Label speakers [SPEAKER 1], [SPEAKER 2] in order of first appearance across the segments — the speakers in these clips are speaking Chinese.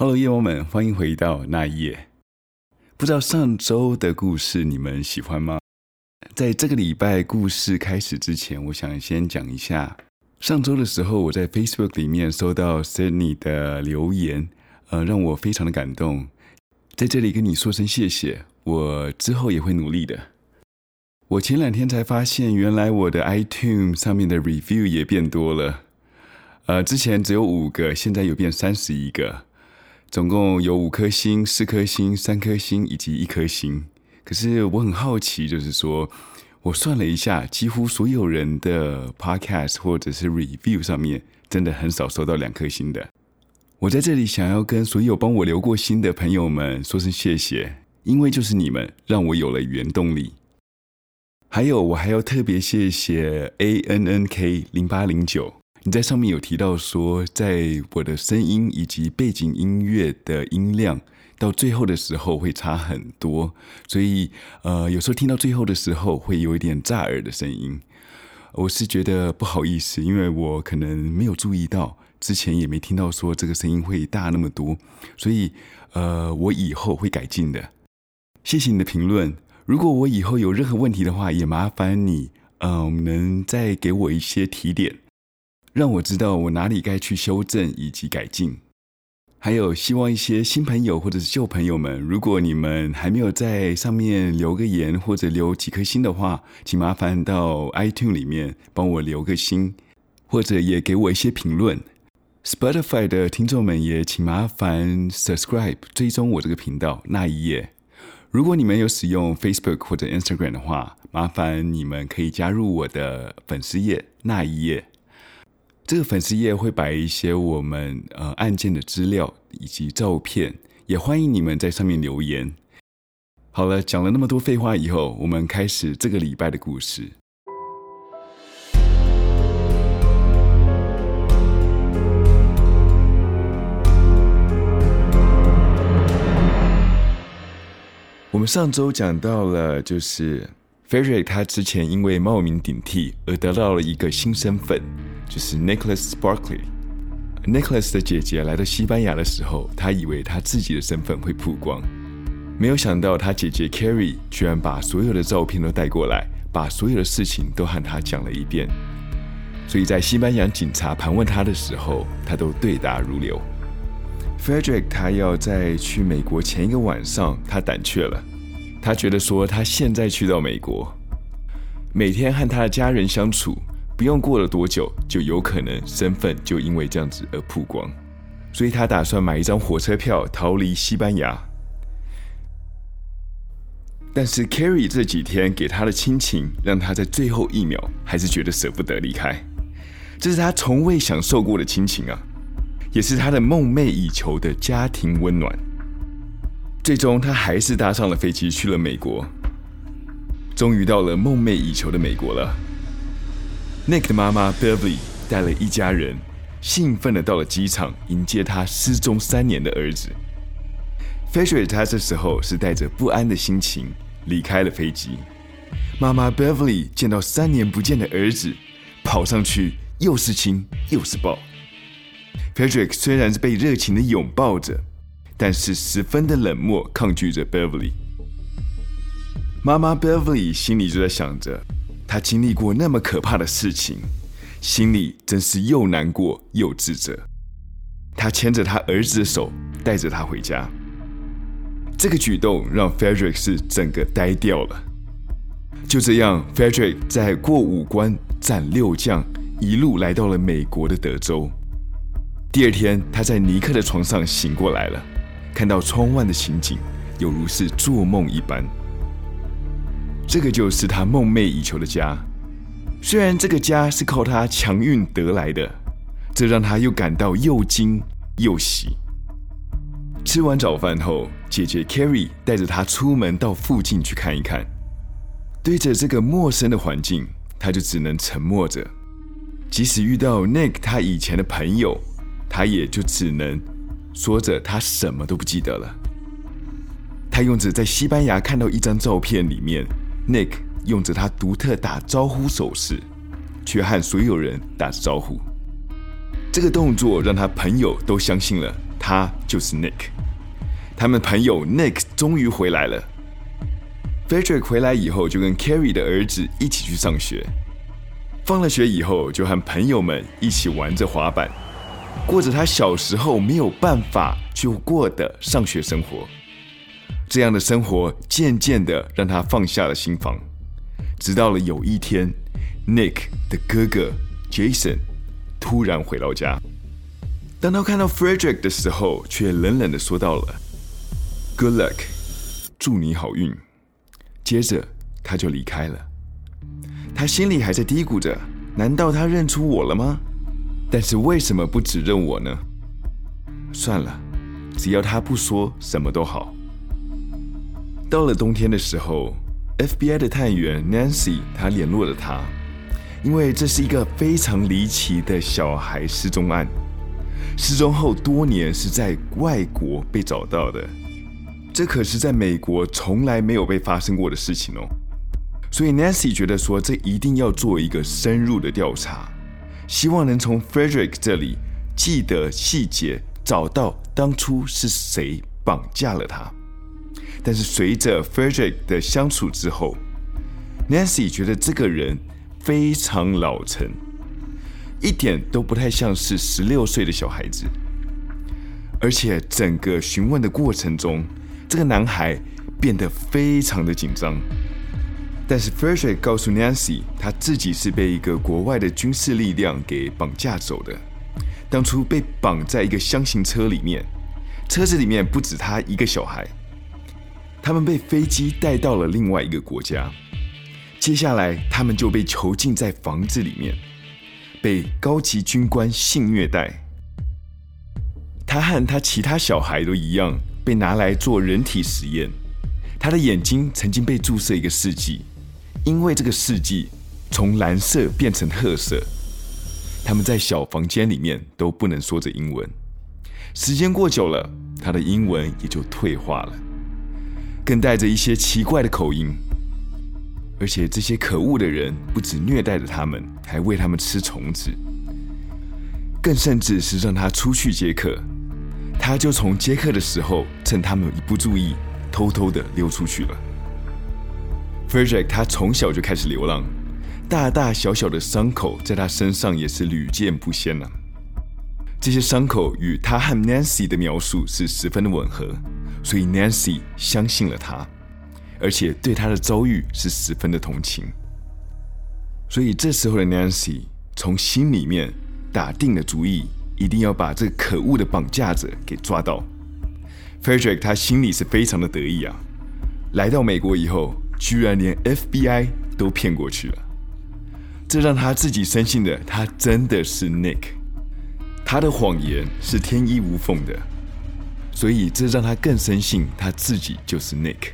[SPEAKER 1] Hello，夜猫们，欢迎回到那一夜。不知道上周的故事你们喜欢吗？在这个礼拜故事开始之前，我想先讲一下上周的时候，我在 Facebook 里面收到 Sydney 的留言，呃，让我非常的感动。在这里跟你说声谢谢，我之后也会努力的。我前两天才发现，原来我的 iTunes 上面的 review 也变多了，呃，之前只有五个，现在有变三十一个。总共有五颗星、四颗星、三颗星以及一颗星。可是我很好奇，就是说，我算了一下，几乎所有人的 podcast 或者是 review 上面，真的很少收到两颗星的。我在这里想要跟所有帮我留过星的朋友们说声谢谢，因为就是你们让我有了原动力。还有，我还要特别谢谢 A N N K 零八零九。你在上面有提到说，在我的声音以及背景音乐的音量到最后的时候会差很多，所以呃，有时候听到最后的时候会有一点炸耳的声音。我是觉得不好意思，因为我可能没有注意到，之前也没听到说这个声音会大那么多，所以呃，我以后会改进的。谢谢你的评论，如果我以后有任何问题的话，也麻烦你嗯、呃，能再给我一些提点。让我知道我哪里该去修正以及改进，还有希望一些新朋友或者是旧朋友们，如果你们还没有在上面留个言或者留几颗星的话，请麻烦到 iTunes 里面帮我留个星，或者也给我一些评论。Spotify 的听众们也请麻烦 subscribe 追踪我这个频道那一页。如果你们有使用 Facebook 或者 Instagram 的话，麻烦你们可以加入我的粉丝页那一页。这个粉丝页会摆一些我们呃案件的资料以及照片，也欢迎你们在上面留言。好了，讲了那么多废话以后，我们开始这个礼拜的故事。我们上周讲到了，就是 Frederick 他之前因为冒名顶替而得到了一个新身份。就是 Nicholas Sparkley。Nicholas 的姐姐来到西班牙的时候，他以为他自己的身份会曝光，没有想到他姐姐 Carrie 居然把所有的照片都带过来，把所有的事情都和他讲了一遍。所以在西班牙警察盘问他的时候，他都对答如流。Frederick 他要在去美国前一个晚上，他胆怯了，他觉得说他现在去到美国，每天和他的家人相处。不用过了多久，就有可能身份就因为这样子而曝光，所以他打算买一张火车票逃离西班牙。但是 Carrie 这几天给他的亲情，让他在最后一秒还是觉得舍不得离开。这是他从未享受过的亲情啊，也是他的梦寐以求的家庭温暖。最终，他还是搭上了飞机去了美国，终于到了梦寐以求的美国了。Nick 的妈妈 Beverly 带了一家人，兴奋的到了机场迎接他失踪三年的儿子。Frederick 他这时候是带着不安的心情离开了飞机。妈妈 Beverly 见到三年不见的儿子，跑上去又是亲又是抱。Frederick 虽然是被热情的拥抱着，但是十分的冷漠，抗拒着 Beverly。妈妈 Beverly 心里就在想着。他经历过那么可怕的事情，心里真是又难过又自责。他牵着他儿子的手，带着他回家。这个举动让 Frederick 是整个呆掉了。就这样，Frederick 在过五关斩六将，一路来到了美国的德州。第二天，他在尼克的床上醒过来了，看到窗外的情景，犹如是做梦一般。这个就是他梦寐以求的家，虽然这个家是靠他强运得来的，这让他又感到又惊又喜。吃完早饭后，姐姐 Carrie 带着他出门到附近去看一看。对着这个陌生的环境，他就只能沉默着。即使遇到 Nick 他以前的朋友，他也就只能说着他什么都不记得了。他用着在西班牙看到一张照片里面。Nick 用着他独特打招呼手势，却和所有人打着招呼。这个动作让他朋友都相信了他就是 Nick。他们朋友 Nick 终于回来了。Frederick 回来以后，就跟 Carrie 的儿子一起去上学。放了学以后，就和朋友们一起玩着滑板，过着他小时候没有办法去过的上学生活。这样的生活渐渐的让他放下了心防。直到了有一天，Nick 的哥哥 Jason 突然回到家。当他看到 Frederick 的时候，却冷冷的说到了 “Good luck”，祝你好运。接着他就离开了。他心里还在嘀咕着：难道他认出我了吗？但是为什么不只认我呢？算了，只要他不说，什么都好。到了冬天的时候，FBI 的探员 Nancy 她联络了他，因为这是一个非常离奇的小孩失踪案。失踪后多年是在外国被找到的，这可是在美国从来没有被发生过的事情哦。所以 Nancy 觉得说，这一定要做一个深入的调查，希望能从 Frederick 这里记得细节，找到当初是谁绑架了他。但是随着 Frederick 的相处之后，Nancy 觉得这个人非常老成，一点都不太像是十六岁的小孩子。而且整个询问的过程中，这个男孩变得非常的紧张。但是 Frederick 告诉 Nancy，他自己是被一个国外的军事力量给绑架走的，当初被绑在一个箱型车里面，车子里面不止他一个小孩。他们被飞机带到了另外一个国家，接下来他们就被囚禁在房子里面，被高级军官性虐待。他和他其他小孩都一样，被拿来做人体实验。他的眼睛曾经被注射一个试剂，因为这个试剂从蓝色变成褐色。他们在小房间里面都不能说着英文。时间过久了，他的英文也就退化了。更带着一些奇怪的口音，而且这些可恶的人不止虐待着他们，还喂他们吃虫子，更甚至是让他出去接客，他就从接客的时候趁他们一不注意，偷偷的溜出去了。Frederick 他从小就开始流浪，大大小小的伤口在他身上也是屡见不鲜了。这些伤口与他和 Nancy 的描述是十分的吻合。所以 Nancy 相信了他，而且对他的遭遇是十分的同情。所以这时候的 Nancy 从心里面打定了主意，一定要把这可恶的绑架者给抓到。Frederick 他心里是非常的得意啊，来到美国以后，居然连 FBI 都骗过去了，这让他自己深信的，他真的是 Nick，他的谎言是天衣无缝的。所以这让他更深信他自己就是 Nick。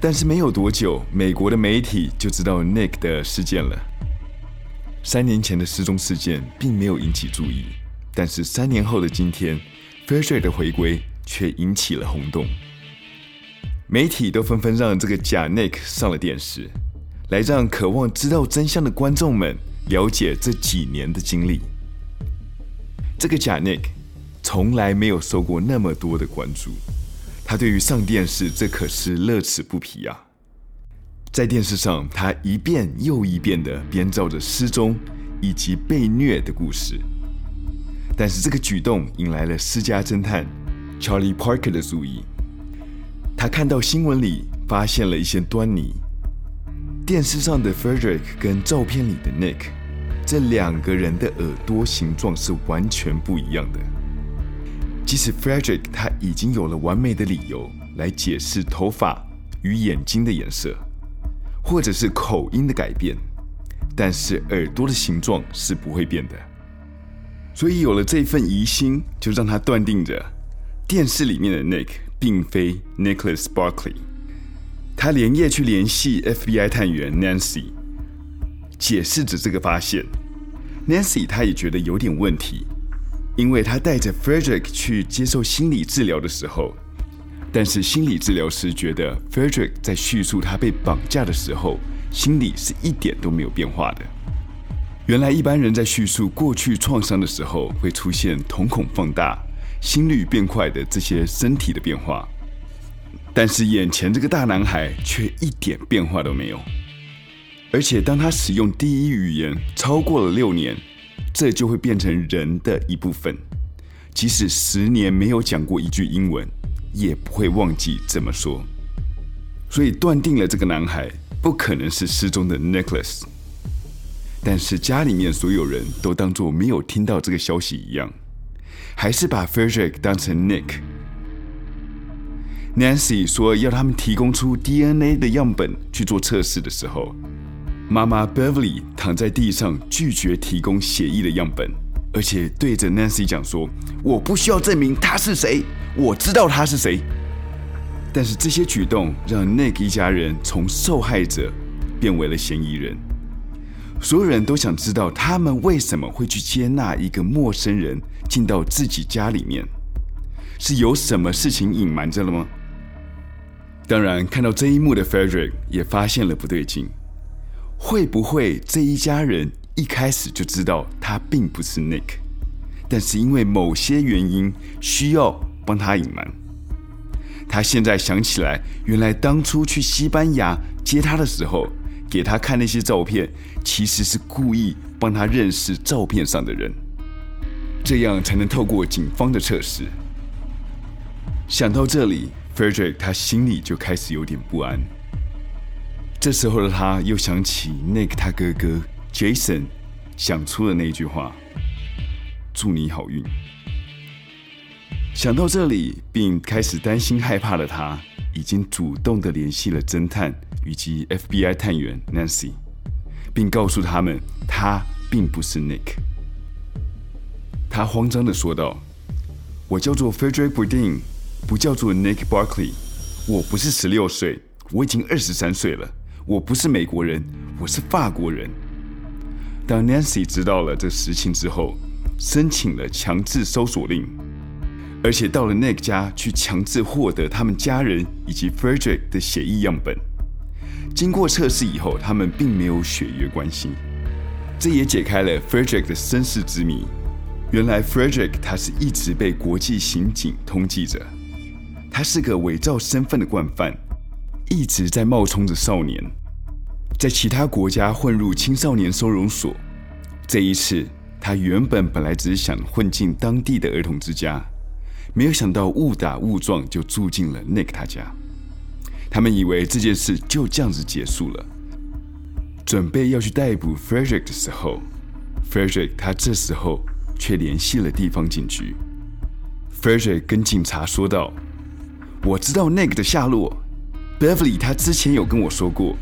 [SPEAKER 1] 但是没有多久，美国的媒体就知道 Nick 的事件了。三年前的失踪事件并没有引起注意，但是三年后的今天，Frederick 的回归却引起了轰动。媒体都纷纷让这个假 Nick 上了电视，来让渴望知道真相的观众们了解这几年的经历。这个假 Nick。从来没有受过那么多的关注，他对于上电视这可是乐此不疲啊！在电视上，他一遍又一遍的编造着失踪以及被虐的故事。但是这个举动引来了私家侦探 Charlie Parker 的注意，他看到新闻里发现了一些端倪：电视上的 Frederick 跟照片里的 Nick，这两个人的耳朵形状是完全不一样的。即使 Frederick 他已经有了完美的理由来解释头发与眼睛的颜色，或者是口音的改变，但是耳朵的形状是不会变的。所以有了这份疑心，就让他断定着电视里面的 Nick 并非 Nicholas Barkley。他连夜去联系 FBI 探员 Nancy，解释着这个发现。Nancy 他也觉得有点问题。因为他带着 Frederick 去接受心理治疗的时候，但是心理治疗师觉得 Frederick 在叙述他被绑架的时候，心理是一点都没有变化的。原来一般人在叙述过去创伤的时候，会出现瞳孔放大、心率变快的这些身体的变化。但是眼前这个大男孩却一点变化都没有。而且当他使用第一语言超过了六年，这就会变成人的一部分。即使十年没有讲过一句英文，也不会忘记怎么说。所以断定了这个男孩不可能是失踪的 Nicholas。但是家里面所有人都当作没有听到这个消息一样，还是把 Frederick 当成 Nick。Nancy 说要他们提供出 DNA 的样本去做测试的时候，妈妈 Beverly 躺在地上拒绝提供血液的样本，而且对着 Nancy 讲说：“我不需要证明他是谁，我知道他是谁。”但是这些举动让 Nick 一家人从受害者变为了嫌疑人。所有人都想知道他们为什么会去接纳一个陌生人进到自己家里面，是有什么事情隐瞒着了吗？当然，看到这一幕的 Frederick 也发现了不对劲。会不会这一家人一开始就知道他并不是 Nick，但是因为某些原因需要帮他隐瞒？他现在想起来，原来当初去西班牙接他的时候，给他看那些照片，其实是故意帮他认识照片上的人，这样才能透过警方的测试。想到这里，Frederick 他心里就开始有点不安。这时候的他又想起 Nick 他哥哥 Jason 想出了那句话：“祝你好运。”想到这里，并开始担心害怕的他，已经主动的联系了侦探以及 FBI 探员 Nancy，并告诉他们他并不是 Nick。他慌张的说道：“我叫做 Frederick Bourdin，不叫做 Nick Barkley。我不是十六岁，我已经二十三岁了。我不是美国人，我是法国人。”当 Nancy 知道了这实情之后，申请了强制搜索令。而且到了 Nick 家去强制获得他们家人以及 Frederick 的血液样本，经过测试以后，他们并没有血缘关系，这也解开了 Frederick 的身世之谜。原来 Frederick 他是一直被国际刑警通缉着，他是个伪造身份的惯犯，一直在冒充着少年，在其他国家混入青少年收容所。这一次，他原本本来只是想混进当地的儿童之家。没有想到误打误撞就住进了 Nick 他家，他们以为这件事就这样子结束了。准备要去逮捕 Frederick 的时候，Frederick 他这时候却联系了地方警局。Frederick 跟警察说道：“我知道 Nick 的下落，Beverly 他之前有跟我说过，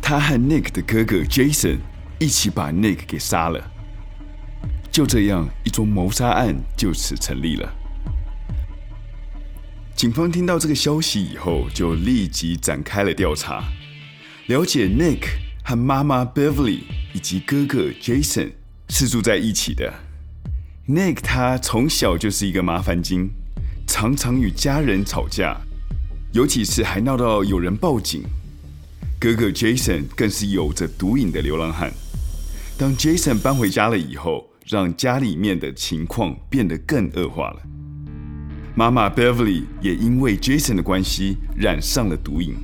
[SPEAKER 1] 他和 Nick 的哥哥 Jason 一起把 Nick 给杀了。”就这样，一桩谋杀案就此成立了。警方听到这个消息以后，就立即展开了调查，了解 Nick 和妈妈 Beverly 以及哥哥 Jason 是住在一起的。Nick 他从小就是一个麻烦精，常常与家人吵架，有几次还闹到有人报警。哥哥 Jason 更是有着毒瘾的流浪汉。当 Jason 搬回家了以后，让家里面的情况变得更恶化了。妈妈 Beverly 也因为 Jason 的关系染上了毒瘾，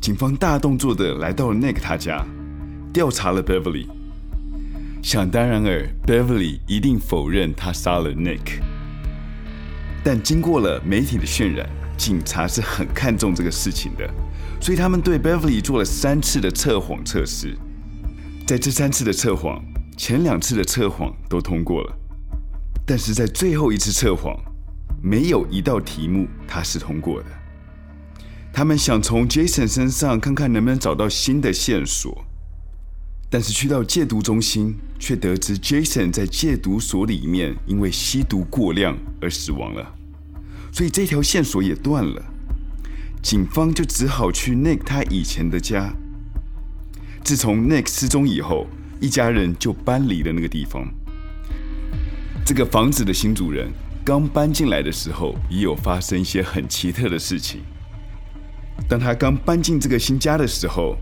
[SPEAKER 1] 警方大动作的来到了 Nick 他家，调查了 Beverly。想当然尔，Beverly 一定否认他杀了 Nick。但经过了媒体的渲染，警察是很看重这个事情的，所以他们对 Beverly 做了三次的测谎测试。在这三次的测谎，前两次的测谎都通过了，但是在最后一次测谎。没有一道题目他是通过的。他们想从 Jason 身上看看能不能找到新的线索，但是去到戒毒中心，却得知 Jason 在戒毒所里面因为吸毒过量而死亡了，所以这条线索也断了。警方就只好去 Nick 他以前的家。自从 Nick 失踪以后，一家人就搬离了那个地方。这个房子的新主人。刚搬进来的时候，也有发生一些很奇特的事情。当他刚搬进这个新家的时候，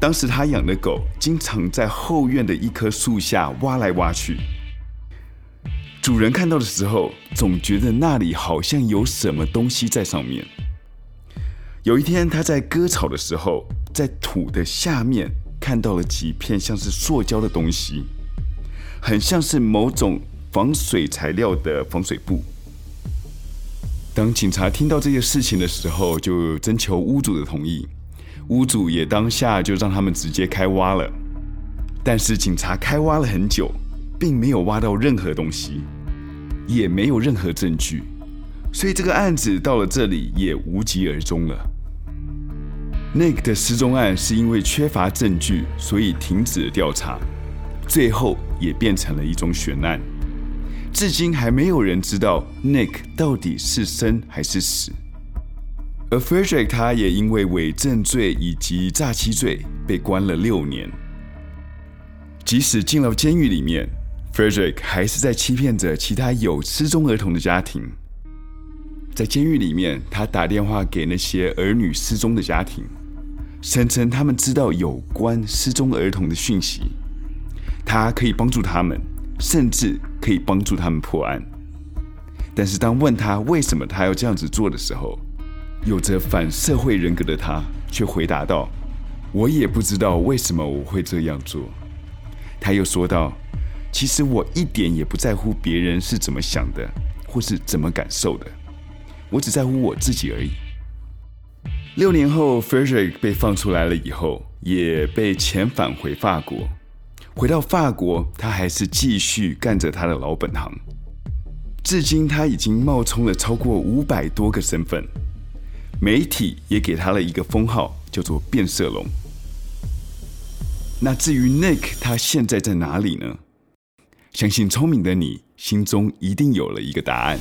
[SPEAKER 1] 当时他养的狗经常在后院的一棵树下挖来挖去。主人看到的时候，总觉得那里好像有什么东西在上面。有一天，他在割草的时候，在土的下面看到了几片像是塑胶的东西，很像是某种防水材料的防水布。当警察听到这些事情的时候，就征求屋主的同意。屋主也当下就让他们直接开挖了。但是警察开挖了很久，并没有挖到任何东西，也没有任何证据，所以这个案子到了这里也无疾而终了。Nick 的失踪案是因为缺乏证据，所以停止了调查，最后也变成了一宗悬案。至今还没有人知道 Nick 到底是生还是死，而 Frederick 他也因为伪证罪以及诈欺罪被关了六年。即使进了监狱里面，Frederick 还是在欺骗着其他有失踪儿童的家庭。在监狱里面，他打电话给那些儿女失踪的家庭，声称他们知道有关失踪儿童的讯息，他可以帮助他们。甚至可以帮助他们破案，但是当问他为什么他要这样子做的时候，有着反社会人格的他却回答道：“我也不知道为什么我会这样做。”他又说道：“其实我一点也不在乎别人是怎么想的，或是怎么感受的，我只在乎我自己而已。”六年后，Frederick 被放出来了以后，也被遣返回法国。回到法国，他还是继续干着他的老本行。至今，他已经冒充了超过五百多个身份，媒体也给他了一个封号，叫做“变色龙”。那至于 Nick，他现在在哪里呢？相信聪明的你心中一定有了一个答案。